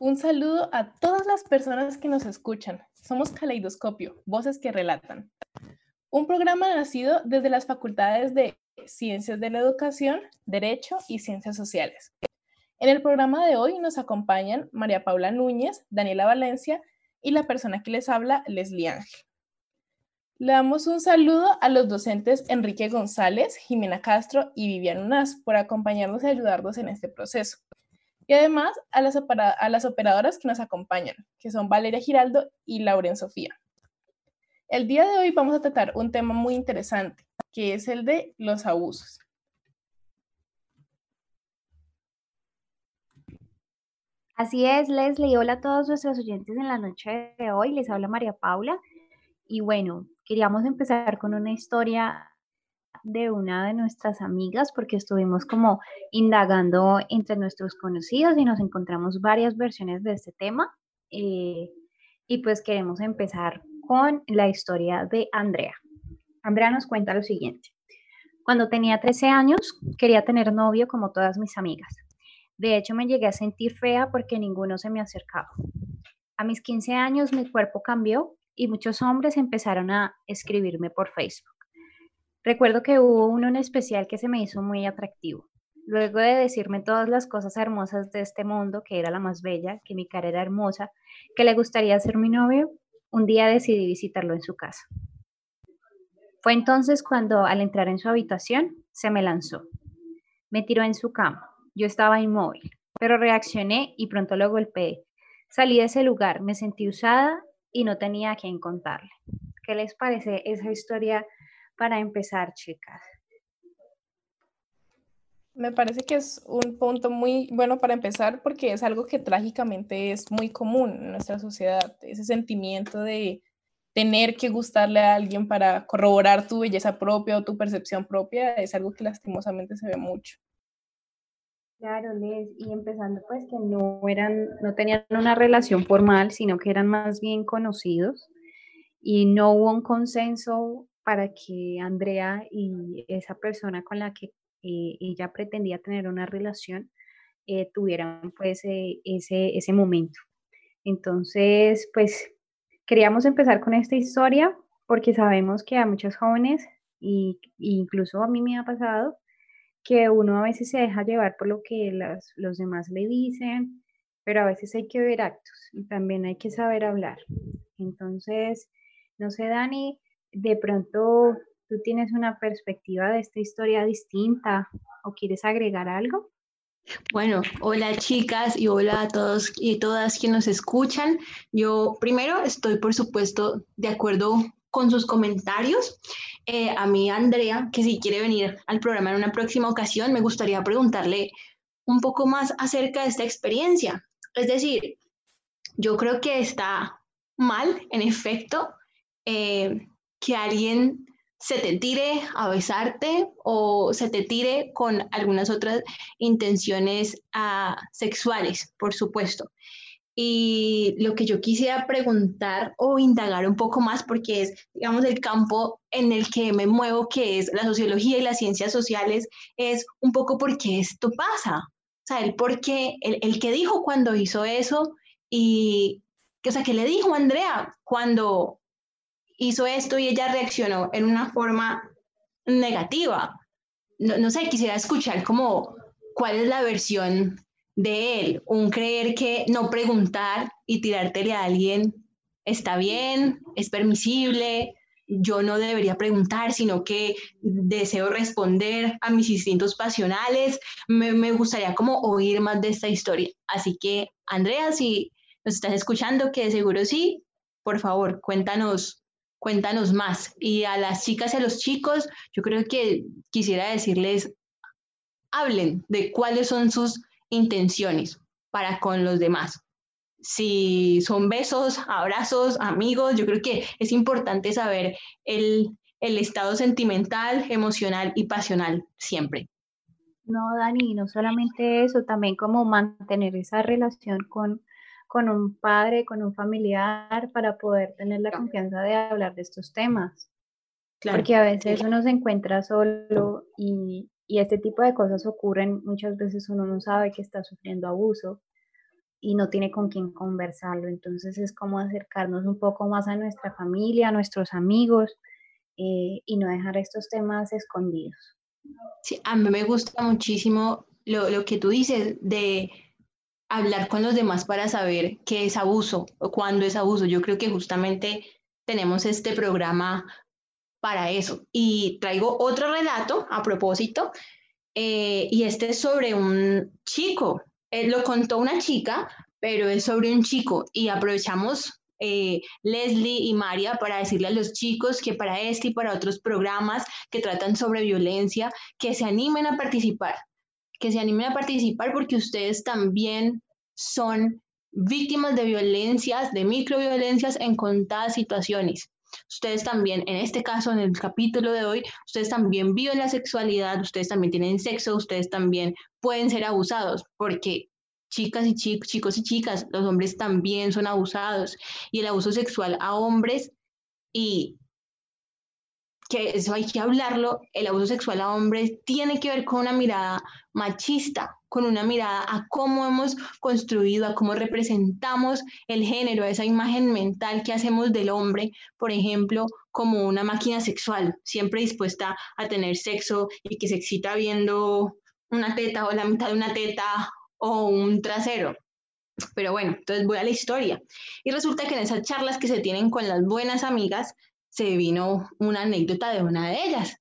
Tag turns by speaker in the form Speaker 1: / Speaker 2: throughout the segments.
Speaker 1: Un saludo a todas las personas que nos escuchan. Somos Caleidoscopio, Voces que Relatan. Un programa nacido desde las facultades de Ciencias de la Educación, Derecho y Ciencias Sociales. En el programa de hoy nos acompañan María Paula Núñez, Daniela Valencia y la persona que les habla, Leslie Ángel. Le damos un saludo a los docentes Enrique González, Jimena Castro y Vivian Unaz por acompañarnos y ayudarnos en este proceso. Y además a las, a las operadoras que nos acompañan, que son Valeria Giraldo y Lauren Sofía. El día de hoy vamos a tratar un tema muy interesante, que es el de los abusos.
Speaker 2: Así es, Leslie. Hola a todos nuestros oyentes en la noche de hoy. Les habla María Paula. Y bueno, queríamos empezar con una historia de una de nuestras amigas porque estuvimos como indagando entre nuestros conocidos y nos encontramos varias versiones de este tema. Eh, y pues queremos empezar con la historia de Andrea. Andrea nos cuenta lo siguiente. Cuando tenía 13 años, quería tener novio como todas mis amigas. De hecho, me llegué a sentir fea porque ninguno se me acercaba. A mis 15 años mi cuerpo cambió y muchos hombres empezaron a escribirme por Facebook. Recuerdo que hubo uno en especial que se me hizo muy atractivo. Luego de decirme todas las cosas hermosas de este mundo, que era la más bella, que mi cara era hermosa, que le gustaría ser mi novio, un día decidí visitarlo en su casa. Fue entonces cuando al entrar en su habitación se me lanzó. Me tiró en su cama. Yo estaba inmóvil, pero reaccioné y pronto lo golpeé. Salí de ese lugar, me sentí usada y no tenía a quien contarle. ¿Qué les parece esa historia para empezar, chicas?
Speaker 1: Me parece que es un punto muy bueno para empezar porque es algo que trágicamente es muy común en nuestra sociedad, ese sentimiento de tener que gustarle a alguien para corroborar tu belleza propia o tu percepción propia es algo que lastimosamente se ve mucho.
Speaker 2: Claro, Les, y empezando pues que no eran, no tenían una relación formal, sino que eran más bien conocidos y no hubo un consenso para que Andrea y esa persona con la que eh, ella pretendía tener una relación eh, tuvieran pues eh, ese, ese momento. Entonces, pues queríamos empezar con esta historia porque sabemos que a muchos jóvenes, y, incluso a mí me ha pasado, que uno a veces se deja llevar por lo que los demás le dicen, pero a veces hay que ver actos y también hay que saber hablar. Entonces, no sé, Dani, de pronto tú tienes una perspectiva de esta historia distinta o quieres agregar algo.
Speaker 3: Bueno, hola chicas y hola a todos y todas quienes nos escuchan. Yo primero estoy, por supuesto, de acuerdo con sus comentarios. Eh, a mí, Andrea, que si quiere venir al programa en una próxima ocasión, me gustaría preguntarle un poco más acerca de esta experiencia. Es decir, yo creo que está mal, en efecto, eh, que alguien se te tire a besarte o se te tire con algunas otras intenciones ah, sexuales, por supuesto. Y lo que yo quisiera preguntar o indagar un poco más, porque es, digamos, el campo en el que me muevo, que es la sociología y las ciencias sociales, es un poco por qué esto pasa. O sea, el por qué, el, el que dijo cuando hizo eso y, o sea, ¿qué le dijo Andrea cuando hizo esto y ella reaccionó en una forma negativa? No, no sé, quisiera escuchar como cuál es la versión de él, un creer que no preguntar y tirártele a alguien está bien, es permisible, yo no debería preguntar, sino que deseo responder a mis instintos pasionales. Me, me, gustaría como oír más de esta historia. Así que, Andrea, si nos estás escuchando, que de seguro sí, por favor, cuéntanos, cuéntanos más. Y a las chicas y a los chicos, yo creo que quisiera decirles, hablen de cuáles son sus intenciones para con los demás. Si son besos, abrazos, amigos, yo creo que es importante saber el, el estado sentimental, emocional y pasional siempre.
Speaker 2: No, Dani, no solamente eso, también como mantener esa relación con, con un padre, con un familiar, para poder tener la confianza de hablar de estos temas. Porque a veces uno se encuentra solo y, y este tipo de cosas ocurren muchas veces uno no sabe que está sufriendo abuso y no tiene con quién conversarlo. Entonces es como acercarnos un poco más a nuestra familia, a nuestros amigos eh, y no dejar estos temas escondidos.
Speaker 3: Sí, a mí me gusta muchísimo lo, lo que tú dices de hablar con los demás para saber qué es abuso o cuándo es abuso. Yo creo que justamente tenemos este programa para eso. Y traigo otro relato a propósito, eh, y este es sobre un chico. Él lo contó una chica, pero es sobre un chico. Y aprovechamos eh, Leslie y María para decirle a los chicos que para este y para otros programas que tratan sobre violencia, que se animen a participar, que se animen a participar porque ustedes también son víctimas de violencias, de microviolencias en contadas situaciones. Ustedes también, en este caso, en el capítulo de hoy, ustedes también viven la sexualidad, ustedes también tienen sexo, ustedes también pueden ser abusados, porque chicas y chicos, chicos y chicas, los hombres también son abusados. Y el abuso sexual a hombres y que eso hay que hablarlo, el abuso sexual a hombres tiene que ver con una mirada machista, con una mirada a cómo hemos construido, a cómo representamos el género, a esa imagen mental que hacemos del hombre, por ejemplo, como una máquina sexual, siempre dispuesta a tener sexo y que se excita viendo una teta o la mitad de una teta o un trasero. Pero bueno, entonces voy a la historia. Y resulta que en esas charlas que se tienen con las buenas amigas, se vino una anécdota de una de ellas.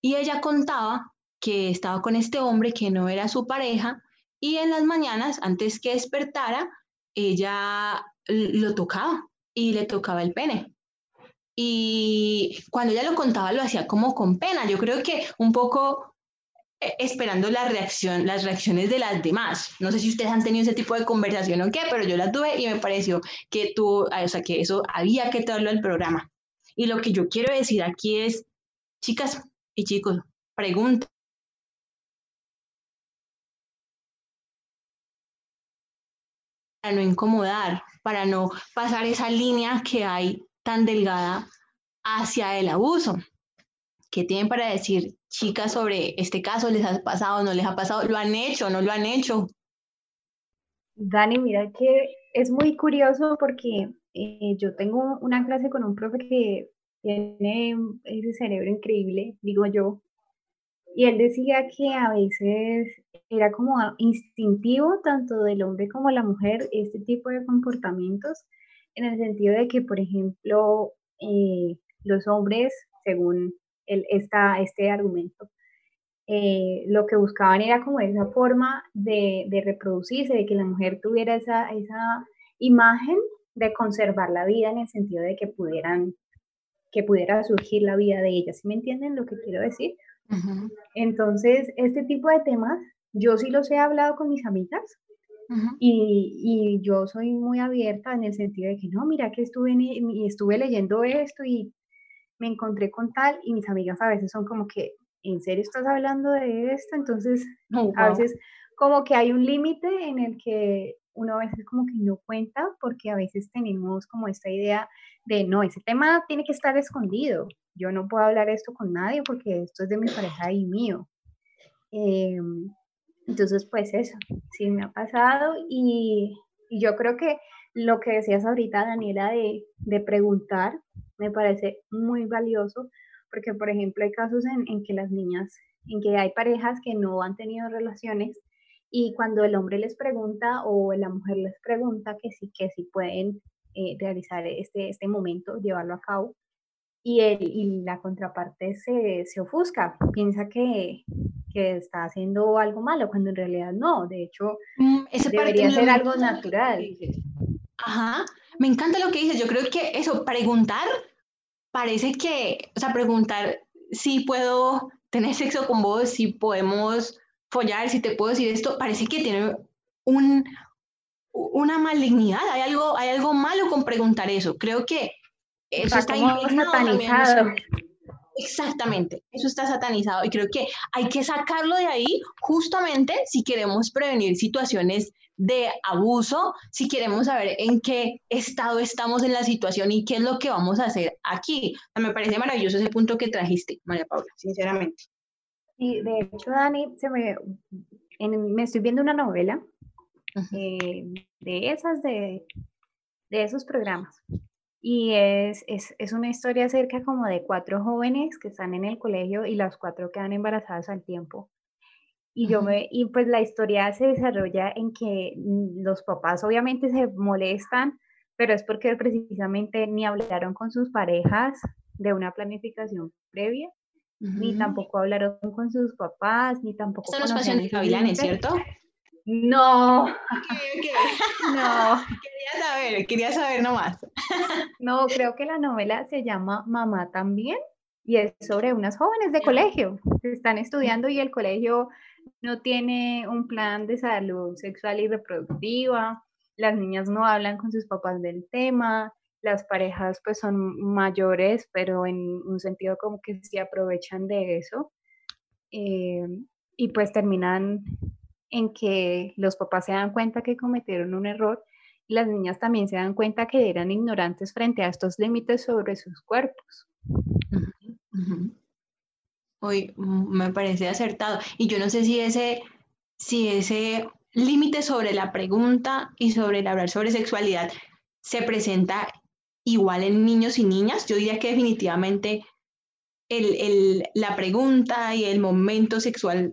Speaker 3: Y ella contaba que estaba con este hombre que no era su pareja y en las mañanas, antes que despertara, ella lo tocaba y le tocaba el pene. Y cuando ella lo contaba, lo hacía como con pena. Yo creo que un poco eh, esperando la reacción, las reacciones de las demás. No sé si ustedes han tenido ese tipo de conversación o qué, pero yo la tuve y me pareció que tú, o sea, que eso había que traerlo al programa. Y lo que yo quiero decir aquí es, chicas y chicos, pregunta. Para no incomodar, para no pasar esa línea que hay tan delgada hacia el abuso. ¿Qué tienen para decir, chicas, sobre este caso? ¿Les ha pasado, no les ha pasado? ¿Lo han hecho, no lo han hecho?
Speaker 2: Dani, mira que es muy curioso porque eh, yo tengo una clase con un profe que tiene ese cerebro increíble, digo yo, y él decía que a veces era como instintivo tanto del hombre como la mujer este tipo de comportamientos, en el sentido de que, por ejemplo, eh, los hombres, según el, esta, este argumento, eh, lo que buscaban era como esa forma de, de, reproducirse, de que la mujer tuviera esa, esa imagen de conservar la vida en el sentido de que pudieran que pudiera surgir la vida de ellas. ¿Sí me entienden lo que quiero decir? Entonces, este tipo de temas, yo sí los he hablado con mis amigas y, y, yo soy muy abierta en el sentido de que no, mira que estuve, y estuve leyendo esto y me encontré con tal y mis amigas a veces son como que, ¿en serio estás hablando de esto? Entonces, a veces como que hay un límite en el que uno a veces como que no cuenta porque a veces tenemos como esta idea de no, ese tema tiene que estar escondido. Yo no puedo hablar esto con nadie porque esto es de mi pareja y mío. Em, entonces, pues eso, sí me ha pasado y, yo creo que lo que decías ahorita, Daniela, de, de, preguntar, me parece muy valioso porque, por ejemplo, hay casos en, en que las niñas, en que hay parejas que no han tenido relaciones y cuando el hombre les pregunta o la mujer les pregunta que sí, que sí pueden eh, realizar este, este momento, llevarlo a cabo, y, el, y la contraparte se, se ofusca, piensa que, que, está haciendo algo malo, cuando en realidad no, de hecho, mm, debería ser algo natural.
Speaker 3: Ajá, me encanta lo que dices, yo creo que eso, preguntar, parece que, o sea, preguntar si puedo tener sexo con vos, si podemos follar, si te puedo decir esto, parece que tiene un, una malignidad, hay algo, hay algo malo con preguntar eso. Creo que eso está satanizado. Exactamente, eso está satanizado y creo que hay que sacarlo de ahí justamente si queremos prevenir situaciones de abuso, si queremos saber en qué estado estamos en la situación y qué es lo que vamos a hacer aquí. me parece maravilloso ese punto que trajiste, María Paula, sinceramente.
Speaker 2: Sí, de hecho, Dani, se me, me estoy viendo una novela eh, de esas, de, de esos programas. Y es, es, es, una historia acerca como de cuatro jóvenes que están en el colegio y las cuatro quedan embarazadas al tiempo. Y, yo me, y pues la historia se desarrolla en que mm, los papás obviamente se molestan, pero es porque precisamente ni hablaron con sus parejas de una planificación previa, ni tampoco hablaron con sus papás, ni tampoco...
Speaker 3: Esto no es Pasión ¿cierto?
Speaker 2: No.
Speaker 3: No. Quería saber, quería saber nomás.
Speaker 2: No, creo que la novela se llama Mamá también y es sobre unas jóvenes de colegio que están estudiando y el colegio no tiene un plan de salud sexual y reproductiva, las niñas no hablan con sus papás del tema, las parejas pues son mayores, pero en un sentido como que se aprovechan de eso. Eh, y pues terminan en que los papás se dan cuenta que cometieron un error y las niñas también se dan cuenta que eran ignorantes frente a estos límites sobre sus cuerpos.
Speaker 3: Hoy mm, me parece acertado. Y yo no sé si ese, si ese límite sobre la pregunta y sobre el hablar sobre sexualidad se presenta igual en niños y niñas. Yo diría que definitivamente el, la pregunta y el momento sexual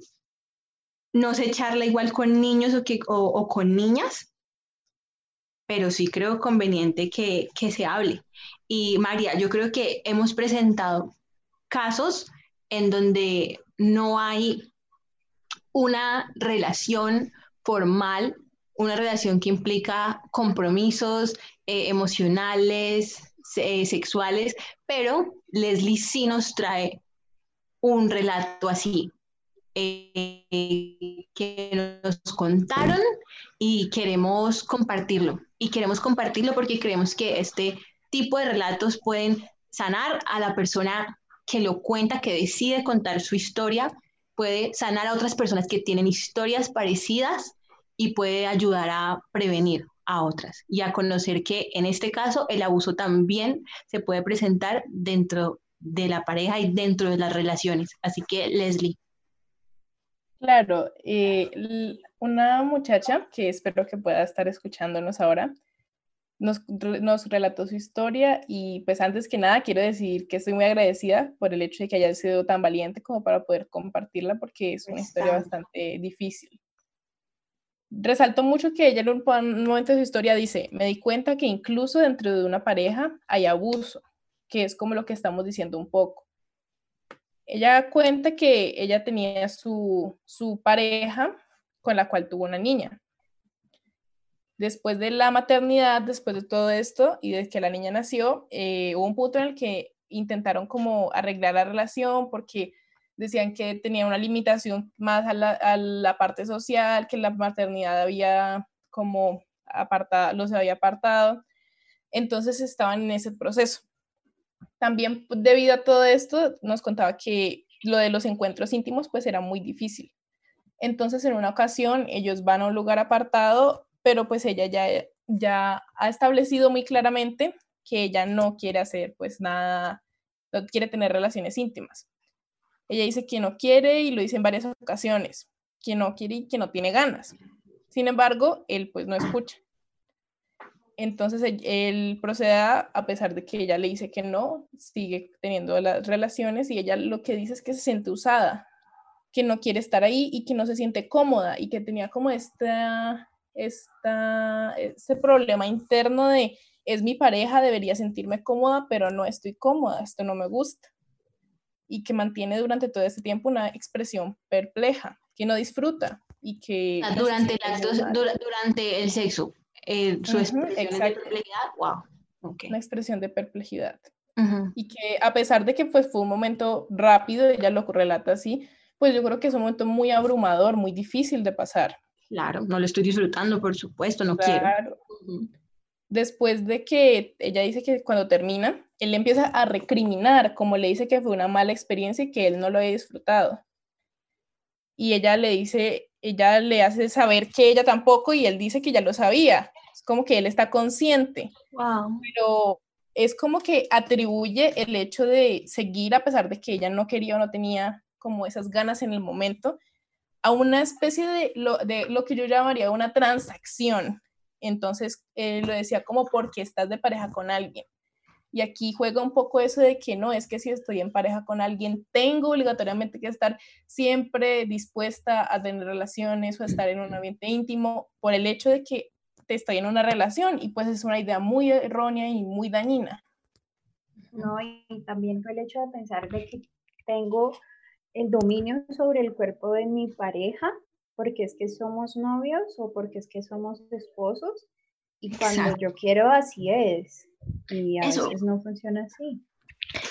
Speaker 3: no se charla igual con niños o, que, o, con niñas, pero sí creo conveniente que, que, se hable. Y María, yo creo que hemos presentado casos en donde no hay una relación formal, una relación que implica compromisos eh, emocionales, eh, sexuales, pero Leslie sí nos trae un relato así, eh, que nos contaron y queremos compartirlo. Y queremos compartirlo porque creemos que este tipo de relatos pueden sanar a la persona que lo cuenta, que decide contar su historia, puede sanar a otras personas que tienen historias parecidas y puede ayudar a prevenir a otras y a conocer que en este caso el abuso también se puede presentar dentro de la pareja y dentro de las relaciones. Así que, Leslie.
Speaker 1: Claro, eh, una muchacha que espero que pueda estar escuchándonos ahora nos, nos, relató su historia y pues antes que nada quiero decir que estoy muy agradecida por el hecho de que haya sido tan valiente como para poder compartirla porque es una historia bastante difícil. Resaltó mucho que ella en un momento de su historia dice, me di cuenta que incluso dentro de una pareja hay abuso, que es como lo que estamos diciendo un poco ella cuenta que ella tenía su, pareja con la cual tuvo una niña. Después de la maternidad, después de todo esto y desde que la niña nació, eh, hubo un punto en el que intentaron como arreglar la relación porque decían que tenía una limitación más a la, a la parte social, que la maternidad había como apartado, los había apartado. Entonces estaban en ese proceso. También pues, debido a todo esto, nos contaba que lo de los encuentros íntimos pues era muy difícil. Entonces en una ocasión ellos van a un lugar apartado, pero pues ella ya, ya ha establecido muy claramente que ella no quiere hacer pues nada, no quiere tener relaciones íntimas. Ella dice que no quiere y lo dice en varias ocasiones, que no quiere y que no tiene ganas. Sin embargo, él pues no escucha. Entonces él procede a, pesar de que ella le dice que no, sigue teniendo las relaciones y ella lo que dice es que se siente usada, que no quiere estar ahí y que no se siente cómoda y que tenía como esta, esta, este problema interno de es mi pareja, debería sentirme cómoda, pero no estoy cómoda, esto no me gusta. Y que mantiene durante todo este tiempo una expresión perpleja, que no disfruta y que...
Speaker 3: Durante el, durante el sexo. Eh, su expresión de perplejidad, wow.
Speaker 1: Una expresión de perplejidad. Y que a pesar de que pues, fue un momento rápido, ella lo relata así, pues yo creo que es un momento muy abrumador, muy difícil de pasar.
Speaker 3: Claro, no lo estoy disfrutando, por supuesto, no quiero.
Speaker 1: Después de que ella dice que cuando termina, él empieza a recriminar, como le dice que fue una mala experiencia y que él no lo había disfrutado. Y ella le dice, ella le hace saber que ella tampoco y él dice que ya lo sabía. Es como que él está consciente. Pero es como que atribuye el hecho de seguir a pesar de que ella no quería o no tenía como esas ganas en el momento a una especie de lo, de lo que yo llamaría una transacción. Entonces, eh, lo decía como porque estás de pareja con alguien. Y aquí juega un poco eso de que no, es que si estoy en pareja con alguien, tengo obligatoriamente que estar siempre dispuesta a tener relaciones o estar en un ambiente íntimo por el hecho de que te estoy en una relación y pues es una idea muy errónea y muy dañina.
Speaker 2: No, y también fue el hecho de pensar de que tengo el dominio sobre el cuerpo de mi pareja porque es que somos novios o porque es que somos esposos y cuando yo quiero así es. Y a veces no funciona así.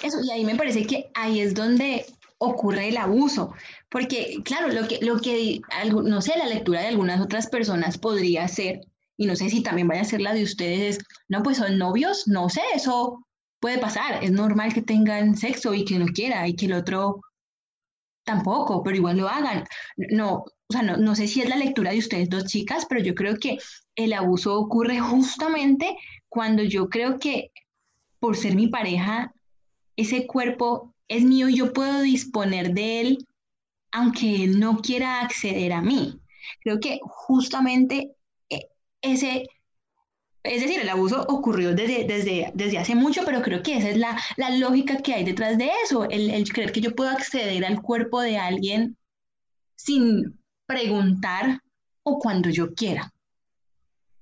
Speaker 3: Eso, y ahí me parece que ahí es donde ocurre el abuso, porque claro, lo que, lo que, no sé, la lectura de algunas otras personas podría ser, y no sé si también vaya a ser la de ustedes, es, no, pues son novios, no sé, eso puede pasar, es normal que tengan sexo y que no quiera y que el otro tampoco, pero igual lo hagan. No, o sea, no, no sé si es la lectura de ustedes dos chicas, pero yo creo que el abuso ocurre justamente cuando yo creo que por ser mi pareja, ese cuerpo es mío y yo puedo disponer de él aunque él no quiera acceder a mí. Creo que justamente eh, ese, es decir, el abuso ocurrió desde, desde, desde hace mucho, pero creo que esa es la, la lógica que hay detrás de eso, el, el, creer que yo puedo acceder al cuerpo de alguien sin preguntar o cuando yo quiera.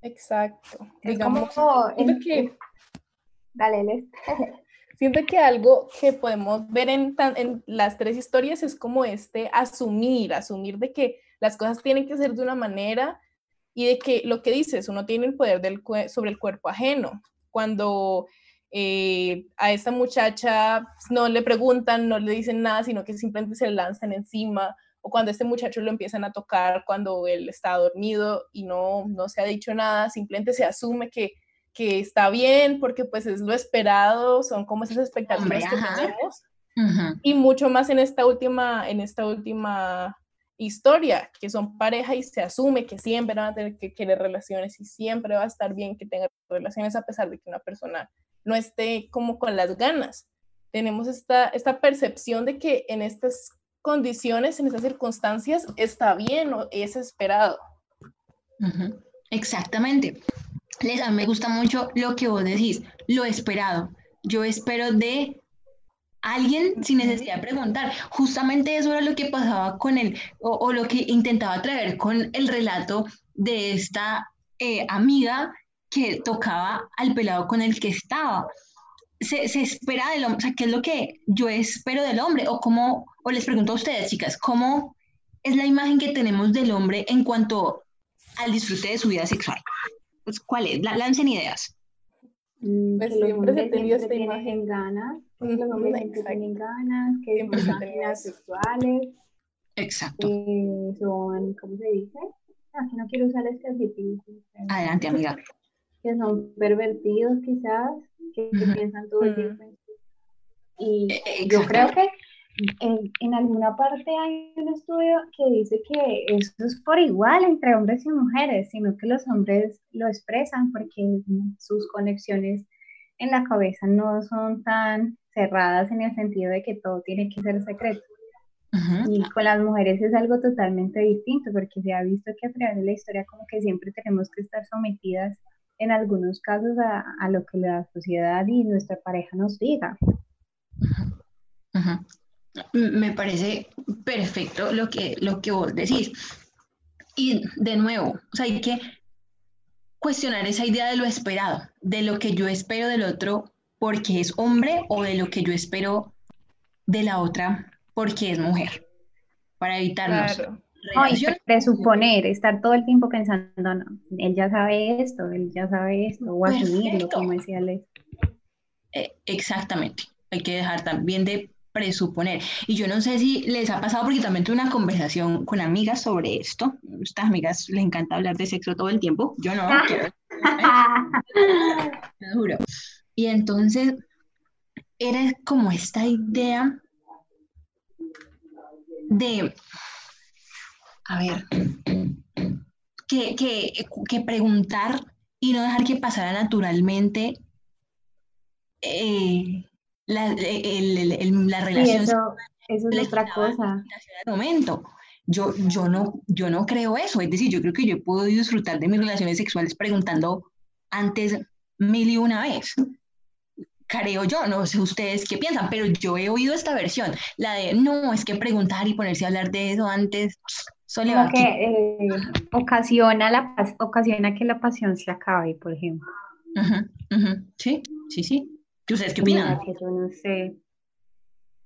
Speaker 1: Exacto.
Speaker 2: Digamos, que... Dale,
Speaker 1: Siento que algo que podemos ver en, en, las tres historias es como este asumir, asumir de que las cosas tienen que ser de una manera y de que lo que dices, uno tiene el poder del, sobre el cuerpo ajeno. Cuando eh, a esta muchacha no le preguntan, no le dicen nada, sino que simplemente se lanzan encima o cuando este muchacho lo empiezan a tocar cuando él está dormido y no, no se ha dicho nada, simplemente se asume que, que está bien porque pues es lo esperado, son como esas expectativas que tenemos. Y mucho más en esta última, en esta última historia, que son pareja y se asume que siempre van a tener que querer relaciones y siempre va a estar bien que tengan relaciones a pesar de que una persona no esté como con las ganas. Tenemos esta, esta percepción de que en estas condiciones, en esas circunstancias, está bien o es esperado.
Speaker 3: Exactamente. Les, a mí me gusta mucho lo que vos decís, lo esperado. Yo espero de alguien sin necesidad de preguntar. Justamente eso era lo que pasaba con él, o, lo que intentaba traer con el relato de esta eh, amiga que tocaba al pelado con el que estaba se, se, espera del hombre, o sea, ¿qué es lo que yo espero del hombre? O cómo, o les pregunto a ustedes, chicas, ¿cómo es la imagen que tenemos del hombre en cuanto al disfrute de su vida sexual? Pues, ¿Cuál es? La, lancen ideas.
Speaker 2: Mm, pues siempre se ha tenido esta imagen. ganas, los hombres siempre tienen ganas, que siempre son sexuales.
Speaker 3: Exacto.
Speaker 2: Eh, son, ¿cómo se dice? Aquí no quiero usar este adjetivo.
Speaker 3: Adelante, amiga.
Speaker 2: Que son pervertidos quizás, que, piensan todo el tiempo Y eh, eh, yo creo que en, alguna parte hay un estudio que dice que eso es por igual entre hombres y mujeres, sino que los hombres lo expresan porque sus conexiones en la cabeza no son tan cerradas en el sentido de que todo tiene que ser secreto. Y con las mujeres es algo totalmente distinto porque se ha visto que a través de la historia como que siempre tenemos que estar sometidas en algunos casos a, lo que la sociedad y nuestra pareja nos diga.
Speaker 3: Me parece perfecto lo que, lo que vos decís. Y de nuevo, hay que cuestionar esa idea de lo esperado, de lo que yo espero del otro porque es hombre o de lo que yo espero de la otra porque es mujer, para evitarnos.
Speaker 2: Ay, presuponer, estar todo el tiempo pensando, no, él ya sabe esto, él ya sabe esto, o asumirlo, como decía Les.
Speaker 3: Eh, exactamente, hay que dejar también de presuponer. Y yo no sé si les ha pasado, porque también tuve una conversación con amigas sobre esto. A estas amigas les encanta hablar de sexo todo el tiempo. Yo no, quiero, ¿eh? juro. Y entonces era como esta idea de a ver, que, que, preguntar y no dejar que pasara naturalmente eh, la, el, la, relación.
Speaker 2: eso, es otra cosa.
Speaker 3: momento. yo, yo, no, yo no creo eso. Es decir, yo creo que yo he podido disfrutar de mis relaciones sexuales preguntando antes mil y una vez. Creo yo, no sé ustedes qué piensan, pero yo he oído esta versión, la de no, es que preguntar y ponerse a hablar de eso antes
Speaker 2: que eh, ocasiona, la, ocasiona que la pasión se acabe, por ejemplo.
Speaker 3: Sí, sí, sí. ¿Ustedes qué opinan?
Speaker 2: yo no sé.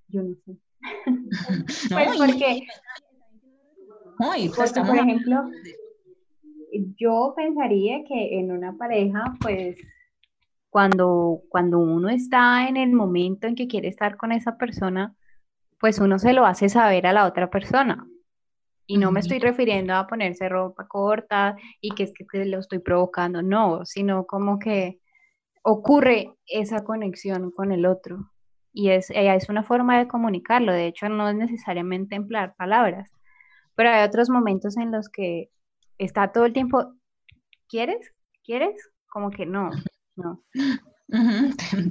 Speaker 2: Yo no sé. pues porque, porque por ejemplo, yo pensaría que en una pareja, pues cuando, cuando uno está en el momento en que quiere estar con esa persona, pues uno se lo hace saber a la otra persona. Y no me estoy refiriendo a ponerse ropa corta y que es que lo estoy provocando, no, sino como que ocurre esa conexión con el otro. Y es, es una forma de comunicarlo, de hecho no es necesariamente emplear palabras, pero hay otros momentos en los que está todo el tiempo, ¿quieres? ¿Quieres? Como que no, no.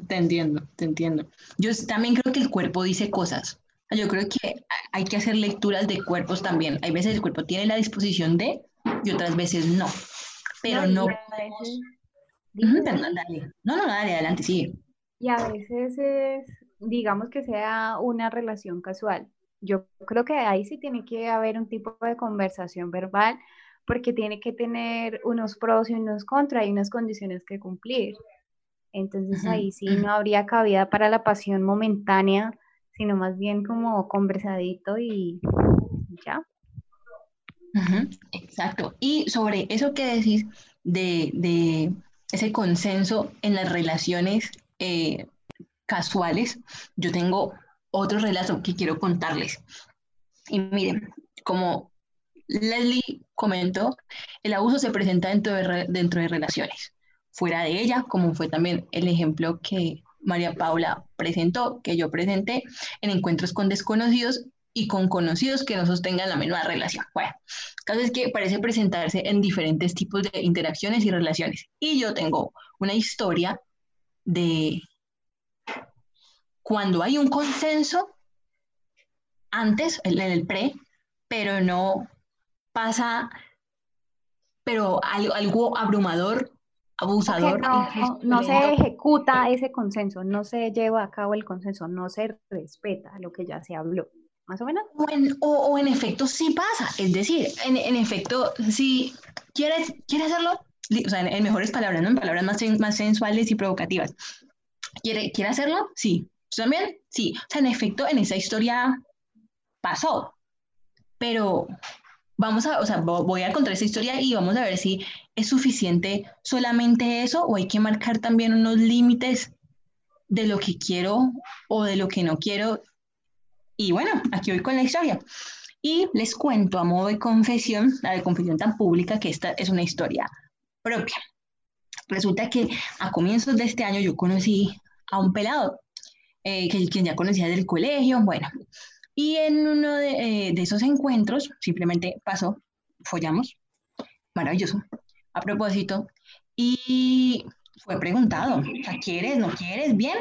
Speaker 3: Te, entiendo, te entiendo. Yo también creo que el cuerpo dice cosas. Yo creo que hay que hacer lecturas de cuerpos también. Hay veces el cuerpo tiene la disposición de y otras veces no. Pero no. no, no, no, dale, adelante, sigue.
Speaker 2: Y a veces es, digamos que sea una relación casual. Yo creo que ahí sí tiene que haber un tipo de conversación verbal porque tiene que tener unos pros y unos contras y unas condiciones que cumplir. Entonces ahí sí no habría cabida para la pasión momentánea, sino más bien como conversadito y ya.
Speaker 3: Exacto. Y sobre eso que decís de, ese consenso en las relaciones eh, casuales, yo tengo otro relato que quiero contarles. Y miren, como Leslie comentó, el abuso se presenta dentro de, dentro de relaciones, fuera de ella, como fue también el ejemplo que María Paula presentó, que yo presenté en encuentros con desconocidos y con conocidos que no sostengan la misma relación. Bueno, el caso es que parece presentarse en diferentes tipos de interacciones y relaciones. Y yo tengo una historia de cuando hay un consenso antes, en el pre, pero no pasa, pero algo, algo abrumador, abusador.
Speaker 2: no, se ejecuta ese consenso, no se lleva a cabo el consenso, no se respeta lo que ya se habló. Más o menos.
Speaker 3: O en, efecto sí pasa, es decir, en, efecto, si quieres, quieres hacerlo, o sea, en, mejores palabras, ¿no? En palabras más, más sensuales y provocativas. ¿Quiere, ¿Quiere hacerlo? Sí. ¿También? Sí. O sea, en efecto, en esa historia pasó. Pero vamos a, o sea, voy a contar esa historia y vamos a ver si es suficiente solamente eso o hay que marcar también unos límites de lo que quiero o de lo que no quiero. Y bueno, aquí voy con la historia. Y les cuento a modo de confesión, la de confesión tan pública que esta es una historia propia. Resulta que a comienzos de este año yo conocí a un pelado, eh, que quien ya conocía del colegio, bueno, y en uno eh, de, esos encuentros, simplemente pasó, follamos, maravilloso, a propósito, y fue preguntado, ¿quieres, no quieres? Bien,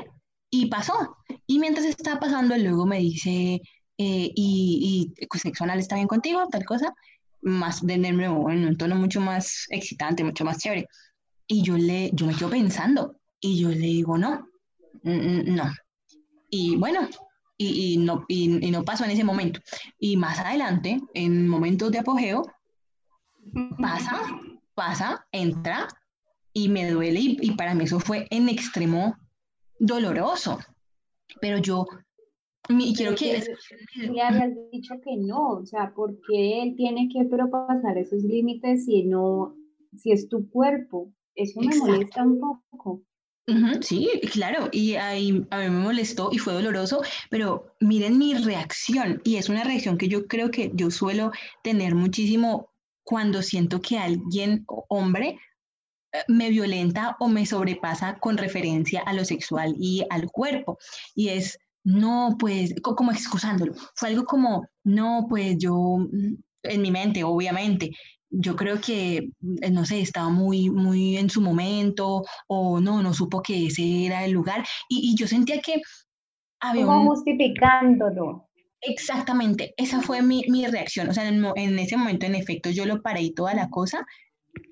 Speaker 3: y pasó. Y mientras estaba pasando, luego me dice, eh, y, y pues, sexo anal está bien contigo, tal cosa, más de nuevo, en un tono mucho más excitante, mucho más chévere. Y yo, le, yo me quedo pensando, y yo le digo, no, no. Y bueno, y, no, y, no pasó en ese momento. Y más adelante, en momentos de apogeo, pasa, pasa, entra y me duele y, para mí eso fue en extremo doloroso. Pero yo y quiero que...
Speaker 2: Le habías dicho que no, o sea, ¿por qué él tiene que propasar esos límites si no, si es tu cuerpo? Eso me molesta un poco
Speaker 3: sí, claro, y ahí a mí me molestó y fue doloroso, pero miren mi reacción, y es una reacción que yo creo que yo suelo tener muchísimo cuando siento que alguien, hombre, eh, me violenta o me sobrepasa con referencia a lo sexual y al cuerpo. Y es, no, pues, como excusándolo. Fue algo como, no, pues yo, mm, en mi mente, obviamente, yo creo que, eh, no sé, estaba muy, muy en su momento o no, no supo que ese era el lugar. Y, yo sentía que
Speaker 2: había... Como justificándolo.
Speaker 3: Exactamente, esa fue mi, mi reacción. O sea, en, en, ese momento, en efecto, yo lo paré y toda la cosa,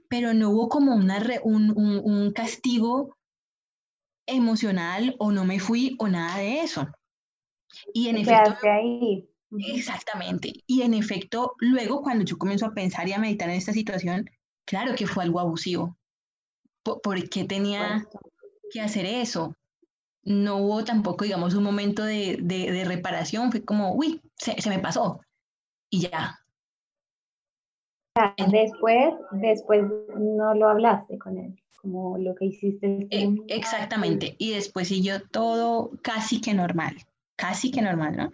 Speaker 3: pero no hubo como una un, un, un, castigo emocional o no me fui o nada de eso. Y en efecto...
Speaker 2: Ahí.
Speaker 3: Exactamente. Y en efecto, luego cuando yo comienzo a pensar y a meditar en esta situación, claro que fue algo abusivo. ¿Por, qué tenía que hacer eso? No hubo tampoco, digamos, un momento de, de, reparación. Fue como, uy, se, se me pasó. Y ya,
Speaker 2: Después, después no lo hablaste con él, como lo que hiciste.
Speaker 3: Eh, exactamente, y después siguió todo casi que normal, casi que normal, ¿no?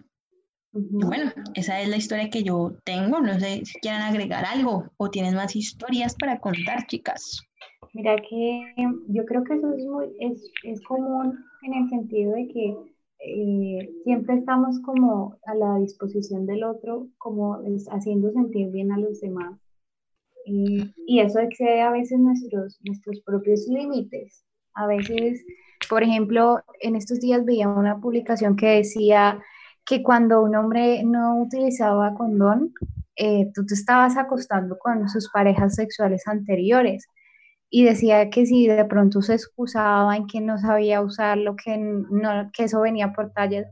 Speaker 3: bueno, esa es la historia que yo tengo. No sé si quieran agregar algo o tienen más historias para contar, chicas.
Speaker 2: Mira que yo creo que eso es, muy, es, es común en el sentido de que eh, siempre estamos como a la disposición del otro, como haciendo sentir bien a los demás. y eso excede a veces nuestros, nuestros propios límites. A veces, por ejemplo, en estos días veía una publicación que decía que cuando un hombre no utilizaba condón, eh, tú te estabas acostando con sus parejas sexuales anteriores. Y decía que si de pronto se excusaba en que no sabía usarlo, que, no, que eso venía por tallas,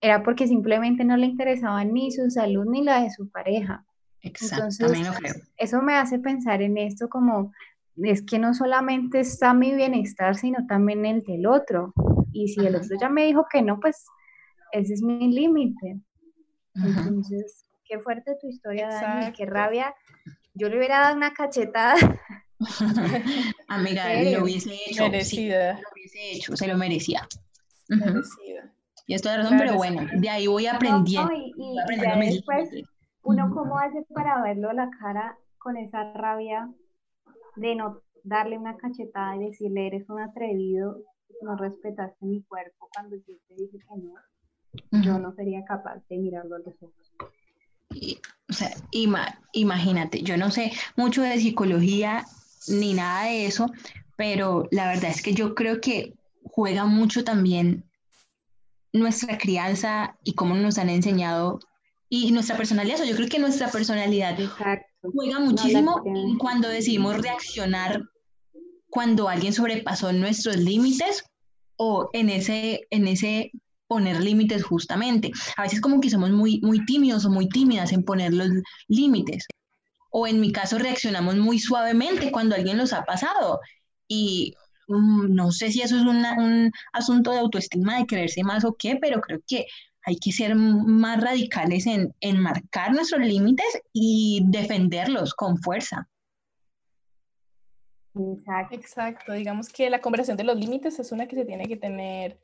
Speaker 2: era porque simplemente no le interesaba ni su salud ni la de su pareja.
Speaker 3: Exacto, Entonces,
Speaker 2: eso me hace pensar en esto como, es que no solamente está mi bienestar, sino también el del otro. Y si el otro ya me dijo que no, pues ese es mi límite. Entonces, qué fuerte tu historia, Dani, qué rabia. Yo le hubiera dado una cachetada.
Speaker 3: Amiga, lo hubiese hecho. Merecida. lo hubiese hecho, se lo merecía. Merecida. Y esto de razón, pero bueno, de ahí voy aprendiendo.
Speaker 2: y, después, uno cómo hace para verlo a la cara con esa rabia de no darle una cachetada y decirle, eres un atrevido, no respetaste mi cuerpo cuando yo te dije que no yo no sería capaz de mirarlo a los ojos.
Speaker 3: o sea, imagínate, yo no sé mucho de psicología ni nada de eso, pero la verdad es que yo creo que juega mucho también nuestra crianza y cómo nos han enseñado y nuestra personalidad. yo creo que nuestra personalidad juega muchísimo cuando decidimos reaccionar cuando alguien sobrepasó nuestros límites o en ese, en ese poner límites justamente. A veces como que somos muy, muy tímidos o muy tímidas en poner los límites. O en mi caso reaccionamos muy suavemente cuando alguien los ha pasado. Y mm, no sé si eso es un asunto de autoestima, de creerse más o qué, pero creo que hay que ser más radicales en, en marcar nuestros límites y defenderlos con fuerza.
Speaker 1: Exacto. Exacto. Digamos que la conversación de los límites es una que se tiene que tener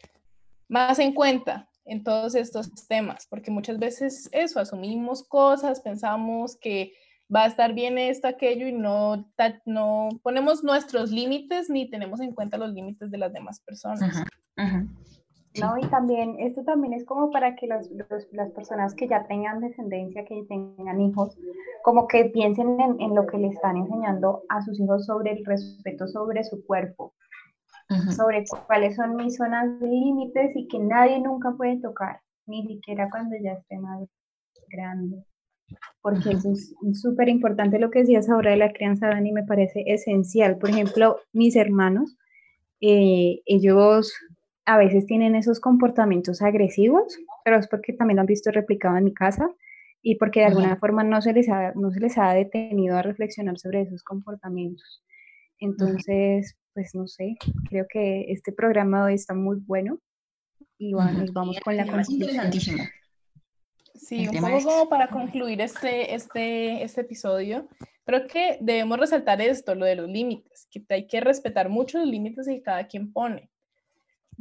Speaker 1: más en cuenta en todos estos temas, porque muchas veces eso, asumimos cosas, pensamos que va a estar bien esto, aquello y no, no ponemos nuestros límites ni tenemos en cuenta los límites de las demás personas.
Speaker 2: No, y también, esto también es como para que los, las personas que ya tengan descendencia, que tengan hijos, como que piensen en, en, lo que le están enseñando a sus hijos sobre el respeto sobre su cuerpo, sobre cuáles son mis zonas límites y que nadie nunca puede tocar, ni siquiera cuando ya esté más grande. Porque eso es súper importante lo que decías ahora de la crianza, Dani, me parece esencial. Por ejemplo, mis hermanos, eh, ellos a veces tienen esos comportamientos agresivos, pero es porque también lo han visto replicado en mi casa y porque de alguna forma no se, les ha, no se les ha detenido a reflexionar sobre esos comportamientos. Entonces, pues no sé, creo que este programa hoy está muy bueno y bueno, nos vamos con la
Speaker 3: conclusión.
Speaker 1: Sí, un poco como para concluir este, este, este episodio, creo que debemos resaltar esto, lo de los límites, que hay que respetar mucho los límites que cada quien pone.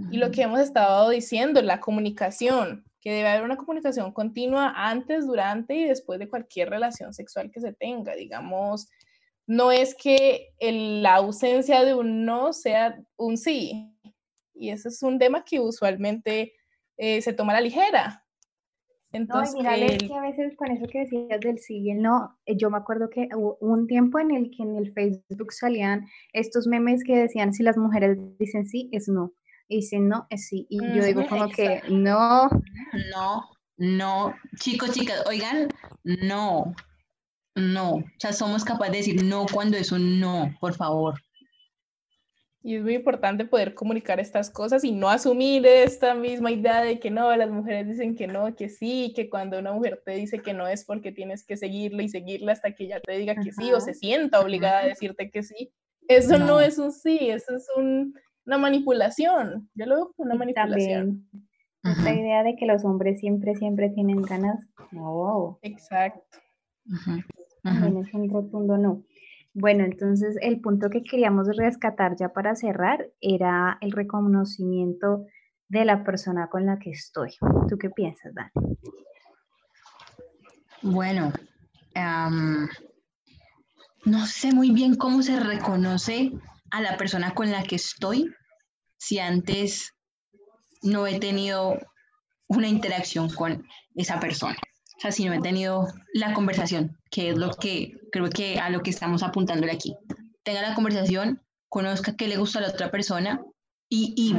Speaker 1: Y lo que hemos estado diciendo, la comunicación, que debe haber una comunicación continua antes, durante y después de cualquier relación sexual que se tenga. Digamos, no es que la ausencia de un no sea un sí. Y ese es un tema que usualmente eh, se toma a la ligera.
Speaker 2: Entonces, no, que a veces con eso que decías del sí y el no, eh, yo me acuerdo que hubo un tiempo en el que en el Facebook salían estos memes que decían si las mujeres dicen sí, es no, y dicen no, es sí. Y yo digo como que no.
Speaker 3: No, No, chicos, chicas, oigan, no, no. O sea, somos capaces de decir no cuando es un no, por favor.
Speaker 1: Y es muy importante poder comunicar estas cosas y no asumir esta misma idea de que no, las mujeres dicen que no, que sí, que cuando una mujer te dice que no es porque tienes que seguirla y seguirla hasta que ella te diga que sí o se sienta obligada a decirte que sí. Eso no, es un sí, eso es una manipulación. Yo lo veo como una manipulación.
Speaker 2: También esta idea de que los hombres siempre, siempre tienen ganas. No.
Speaker 1: Exacto.
Speaker 2: También es un rotundo no. Bueno, entonces el punto que queríamos rescatar ya para cerrar era el reconocimiento de la persona con la que estoy. ¿Tú qué piensas, Dani?
Speaker 3: Bueno, no sé muy bien cómo se reconoce a la persona con la que estoy si antes no he tenido una interacción con esa persona. O sea, si no he tenido la conversación, que es lo que creo que a lo que estamos apuntándole aquí. Tenga la conversación, conozca qué le gusta a la otra persona y, y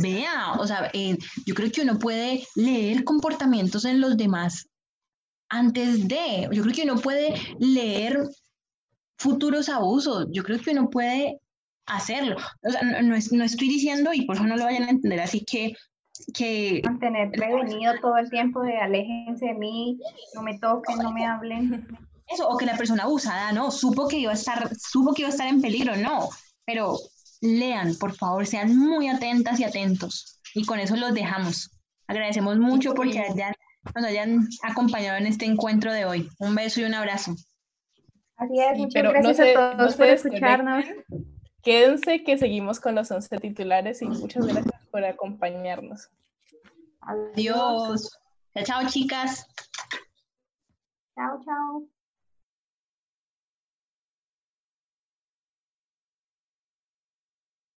Speaker 3: vea, o sea, eh, yo creo que uno puede leer comportamientos en los demás antes de, yo creo que uno puede leer futuros abusos, yo creo que uno puede hacerlo. O sea, no, no estoy diciendo, y por eso no lo vayan a entender, así que que...
Speaker 2: Mantener prevenido todo el tiempo de aléjense de mí, no me toquen, no me hablen.
Speaker 3: Eso, o que la persona abusada, no, supo que iba a estar, supo que iba a estar en peligro, no, pero lean, por favor, sean muy atentas y atentos. Y con eso los dejamos. Agradecemos mucho porque nos hayan acompañado en este encuentro de hoy. Un beso y un abrazo.
Speaker 2: Así es, muchas gracias a todos por escucharnos.
Speaker 1: Quédense que seguimos con los 11 titulares y muchas gracias por acompañarnos.
Speaker 3: Adiós. Chao, chao, chicas.
Speaker 2: Chao, chao.